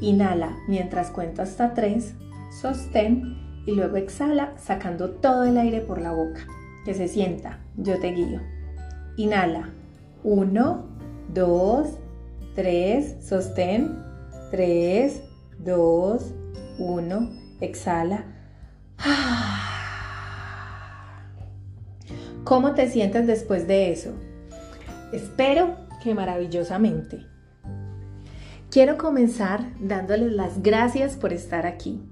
Inhala mientras cuento hasta 3, sostén y luego exhala sacando todo el aire por la boca. Que se sienta, yo te guío. Inhala, 1, 2, 3, sostén, 3, 2, 1, exhala. ¿Cómo te sientes después de eso? Espero que maravillosamente. Quiero comenzar dándoles las gracias por estar aquí,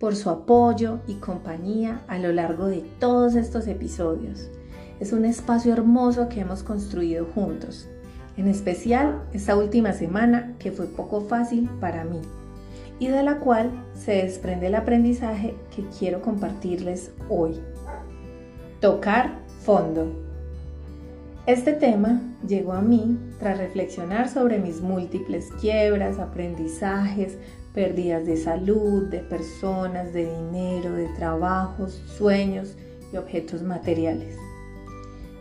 por su apoyo y compañía a lo largo de todos estos episodios. Es un espacio hermoso que hemos construido juntos, en especial esta última semana que fue poco fácil para mí y de la cual se desprende el aprendizaje que quiero compartirles hoy. Tocar fondo. Este tema llegó a mí tras reflexionar sobre mis múltiples quiebras, aprendizajes, pérdidas de salud, de personas, de dinero, de trabajos, sueños y objetos materiales.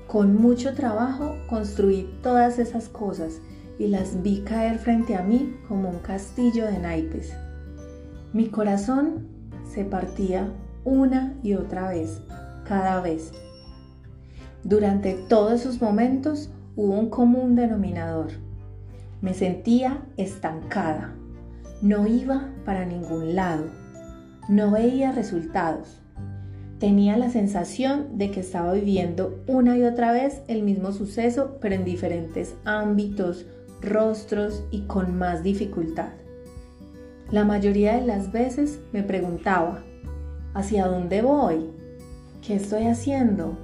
Con mucho trabajo construí todas esas cosas y las vi caer frente a mí como un castillo de naipes. Mi corazón se partía una y otra vez, cada vez durante todos esos momentos hubo un común denominador. Me sentía estancada. No iba para ningún lado. No veía resultados. Tenía la sensación de que estaba viviendo una y otra vez el mismo suceso, pero en diferentes ámbitos, rostros y con más dificultad. La mayoría de las veces me preguntaba, ¿hacia dónde voy? ¿Qué estoy haciendo?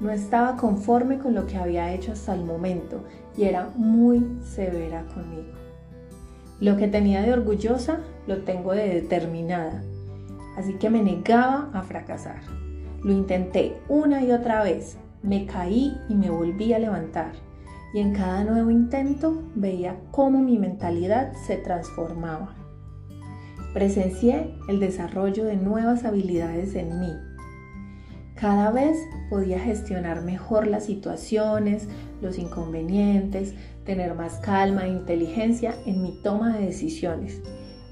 No estaba conforme con lo que había hecho hasta el momento y era muy severa conmigo. Lo que tenía de orgullosa lo tengo de determinada, así que me negaba a fracasar. Lo intenté una y otra vez, me caí y me volví a levantar y en cada nuevo intento veía cómo mi mentalidad se transformaba. Presencié el desarrollo de nuevas habilidades en mí cada vez podía gestionar mejor las situaciones, los inconvenientes, tener más calma e inteligencia en mi toma de decisiones.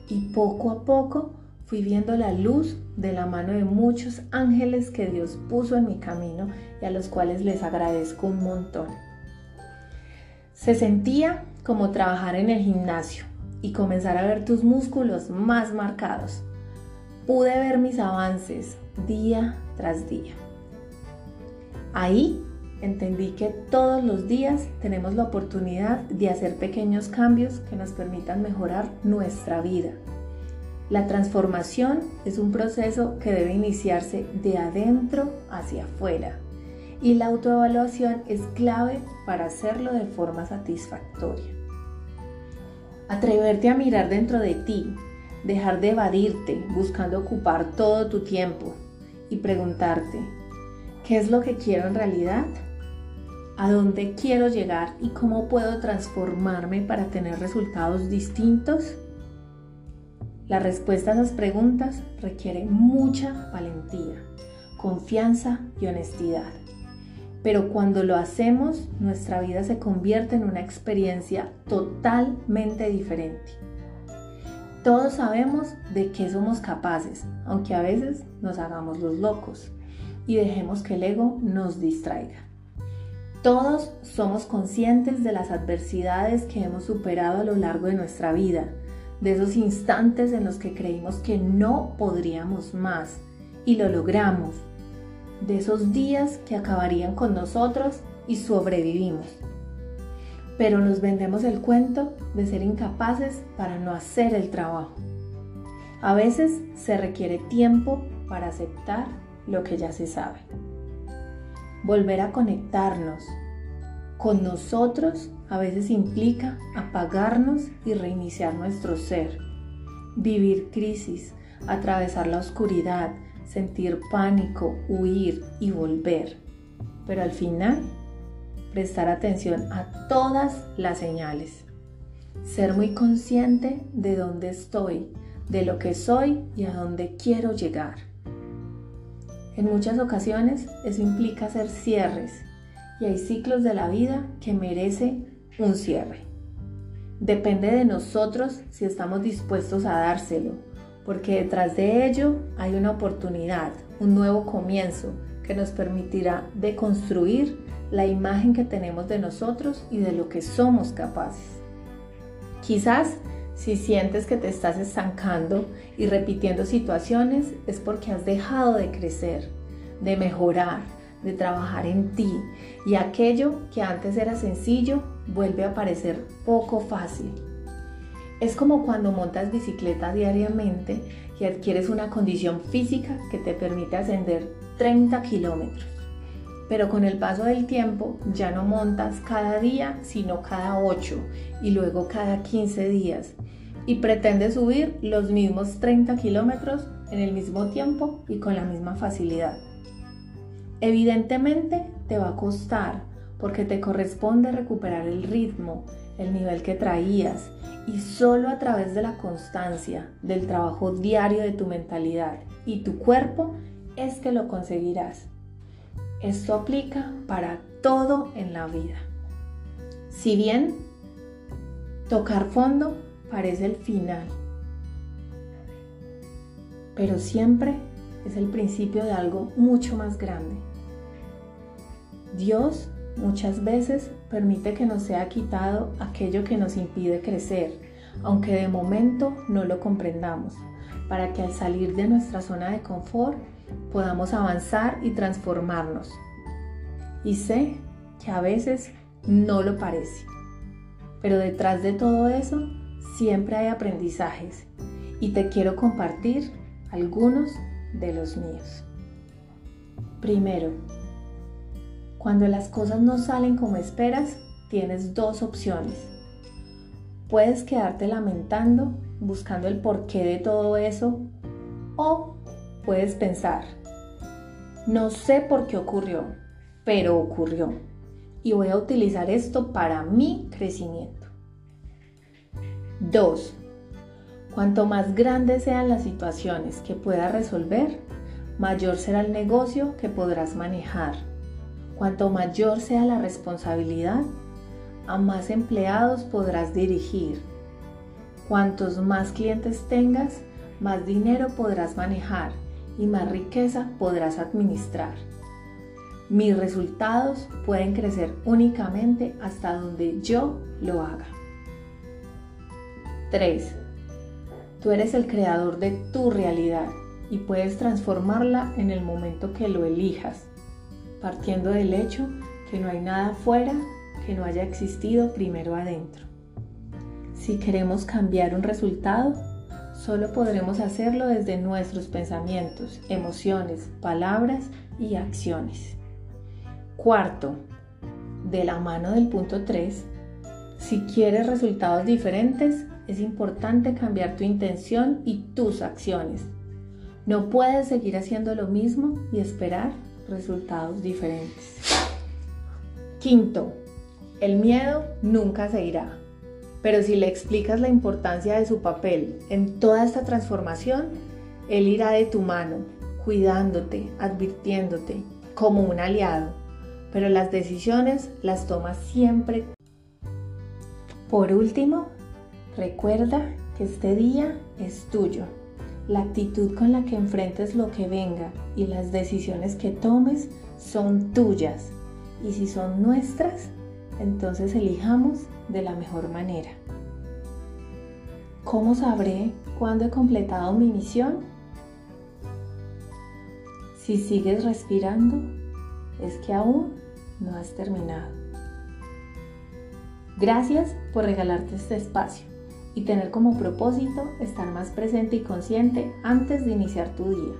Y poco a poco fui viendo la luz de la mano de muchos ángeles que Dios puso en mi camino y a los cuales les agradezco un montón. Se sentía como trabajar en el gimnasio y comenzar a ver tus músculos más marcados. Pude ver mis avances día tras día. Ahí entendí que todos los días tenemos la oportunidad de hacer pequeños cambios que nos permitan mejorar nuestra vida. La transformación es un proceso que debe iniciarse de adentro hacia afuera y la autoevaluación es clave para hacerlo de forma satisfactoria. Atreverte a mirar dentro de ti, dejar de evadirte buscando ocupar todo tu tiempo y preguntarte, ¿qué es lo que quiero en realidad? ¿A dónde quiero llegar y cómo puedo transformarme para tener resultados distintos? La respuesta a esas preguntas requiere mucha valentía, confianza y honestidad. Pero cuando lo hacemos, nuestra vida se convierte en una experiencia totalmente diferente. Todos sabemos de qué somos capaces, aunque a veces nos hagamos los locos y dejemos que el ego nos distraiga. Todos somos conscientes de las adversidades que hemos superado a lo largo de nuestra vida, de esos instantes en los que creímos que no podríamos más y lo logramos, de esos días que acabarían con nosotros y sobrevivimos pero nos vendemos el cuento de ser incapaces para no hacer el trabajo. A veces se requiere tiempo para aceptar lo que ya se sabe. Volver a conectarnos con nosotros a veces implica apagarnos y reiniciar nuestro ser, vivir crisis, atravesar la oscuridad, sentir pánico, huir y volver. Pero al final, prestar atención a todas las señales. Ser muy consciente de dónde estoy, de lo que soy y a dónde quiero llegar. En muchas ocasiones eso implica hacer cierres y hay ciclos de la vida que merece un cierre. Depende de nosotros si estamos dispuestos a dárselo, porque detrás de ello hay una oportunidad, un nuevo comienzo que nos permitirá deconstruir la imagen que tenemos de nosotros y de lo que somos capaces. Quizás si sientes que te estás estancando y repitiendo situaciones es porque has dejado de crecer, de mejorar, de trabajar en ti y aquello que antes era sencillo vuelve a parecer poco fácil. Es como cuando montas bicicleta diariamente y adquieres una condición física que te permite ascender 30 kilómetros. Pero con el paso del tiempo ya no montas cada día, sino cada 8 y luego cada 15 días. Y pretendes subir los mismos 30 kilómetros en el mismo tiempo y con la misma facilidad. Evidentemente te va a costar porque te corresponde recuperar el ritmo, el nivel que traías y solo a través de la constancia, del trabajo diario de tu mentalidad y tu cuerpo es que lo conseguirás. Esto aplica para todo en la vida. Si bien tocar fondo parece el final, pero siempre es el principio de algo mucho más grande. Dios muchas veces permite que nos sea quitado aquello que nos impide crecer, aunque de momento no lo comprendamos, para que al salir de nuestra zona de confort podamos avanzar y transformarnos. Y sé que a veces no lo parece, pero detrás de todo eso siempre hay aprendizajes y te quiero compartir algunos de los míos. Primero, cuando las cosas no salen como esperas, tienes dos opciones. Puedes quedarte lamentando, buscando el porqué de todo eso, o puedes pensar, no sé por qué ocurrió, pero ocurrió, y voy a utilizar esto para mi crecimiento. 2. Cuanto más grandes sean las situaciones que puedas resolver, mayor será el negocio que podrás manejar Cuanto mayor sea la responsabilidad, a más empleados podrás dirigir. Cuantos más clientes tengas, más dinero podrás manejar y más riqueza podrás administrar. Mis resultados pueden crecer únicamente hasta donde yo lo haga. 3. Tú eres el creador de tu realidad y puedes transformarla en el momento que lo elijas partiendo del hecho que no hay nada fuera que no haya existido primero adentro. Si queremos cambiar un resultado, solo podremos hacerlo desde nuestros pensamientos, emociones, palabras y acciones. Cuarto, de la mano del punto 3, si quieres resultados diferentes, es importante cambiar tu intención y tus acciones. No puedes seguir haciendo lo mismo y esperar resultados diferentes. Quinto, el miedo nunca se irá, pero si le explicas la importancia de su papel en toda esta transformación, él irá de tu mano, cuidándote, advirtiéndote, como un aliado, pero las decisiones las tomas siempre. Por último, recuerda que este día es tuyo. La actitud con la que enfrentes lo que venga y las decisiones que tomes son tuyas. Y si son nuestras, entonces elijamos de la mejor manera. ¿Cómo sabré cuándo he completado mi misión? Si sigues respirando, es que aún no has terminado. Gracias por regalarte este espacio y tener como propósito estar más presente y consciente antes de iniciar tu día.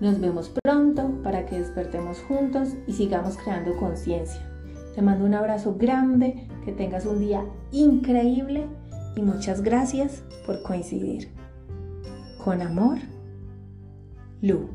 Nos vemos pronto para que despertemos juntos y sigamos creando conciencia. Te mando un abrazo grande, que tengas un día increíble y muchas gracias por coincidir. Con amor, Lu.